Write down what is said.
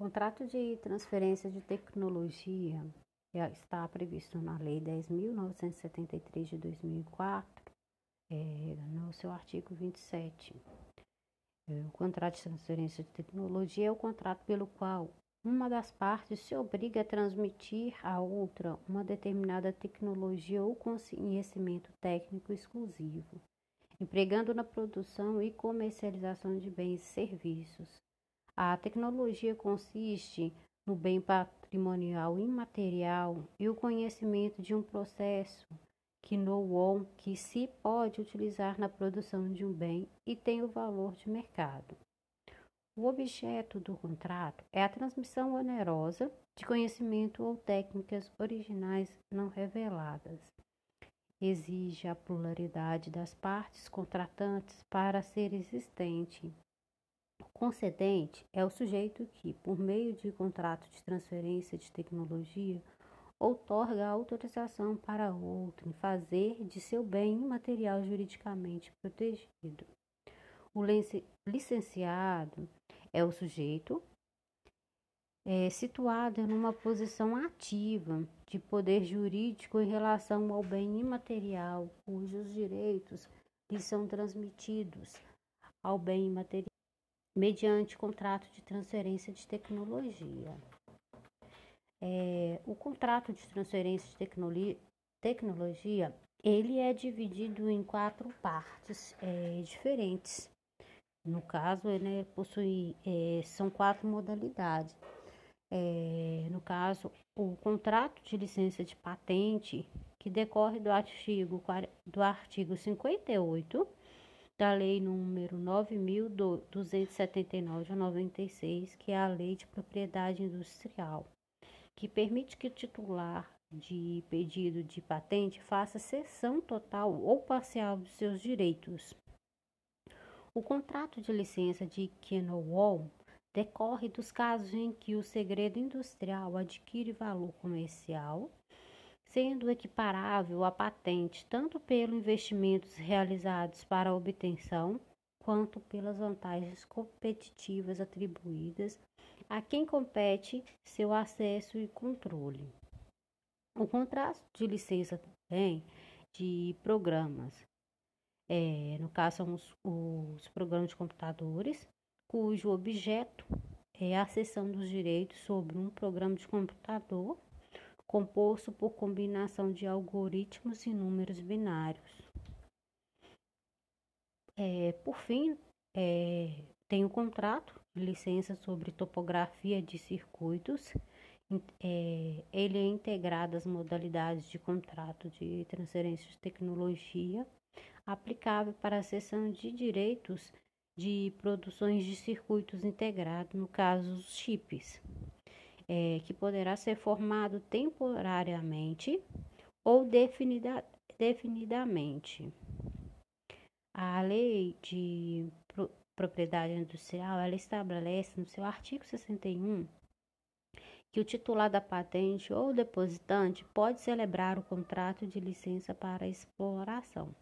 contrato de transferência de tecnologia está previsto na Lei 10.973 de 2004, é, no seu artigo 27. É, o contrato de transferência de tecnologia é o contrato pelo qual uma das partes se obriga a transmitir à outra uma determinada tecnologia ou conhecimento técnico exclusivo, empregando na produção e comercialização de bens e serviços, a tecnologia consiste no bem patrimonial imaterial e o conhecimento de um processo que know que se pode utilizar na produção de um bem e tem o valor de mercado. O objeto do contrato é a transmissão onerosa de conhecimento ou técnicas originais não reveladas. Exige a pluralidade das partes contratantes para ser existente concedente é o sujeito que, por meio de contrato de transferência de tecnologia, outorga autorização para outro em fazer de seu bem imaterial juridicamente protegido. O licenciado é o sujeito é, situado numa posição ativa de poder jurídico em relação ao bem imaterial, cujos direitos lhe são transmitidos ao bem imaterial mediante contrato de transferência de tecnologia. É, o contrato de transferência de tecnologia, ele é dividido em quatro partes é, diferentes. No caso, ele possui é, são quatro modalidades. É, no caso, o contrato de licença de patente, que decorre do artigo, do artigo 58 da Lei número 9.279 de 96, que é a Lei de Propriedade Industrial, que permite que o titular de pedido de patente faça cessão total ou parcial dos seus direitos. O contrato de licença de Kenowall decorre dos casos em que o segredo industrial adquire valor comercial sendo equiparável à patente tanto pelos investimentos realizados para a obtenção, quanto pelas vantagens competitivas atribuídas a quem compete seu acesso e controle. O contrato de licença também de programas, é, no caso são os, os programas de computadores, cujo objeto é a cessão dos direitos sobre um programa de computador composto por combinação de algoritmos e números binários. É, por fim, é, tem o contrato de licença sobre topografia de circuitos. É, ele é integrado às modalidades de contrato de transferência de tecnologia, aplicável para a cessão de direitos de produções de circuitos integrados, no caso, os chips é, que poderá ser formado temporariamente ou definida, definidamente. A lei de pro, propriedade industrial ela estabelece no seu artigo 61 que o titular da patente ou depositante pode celebrar o contrato de licença para exploração.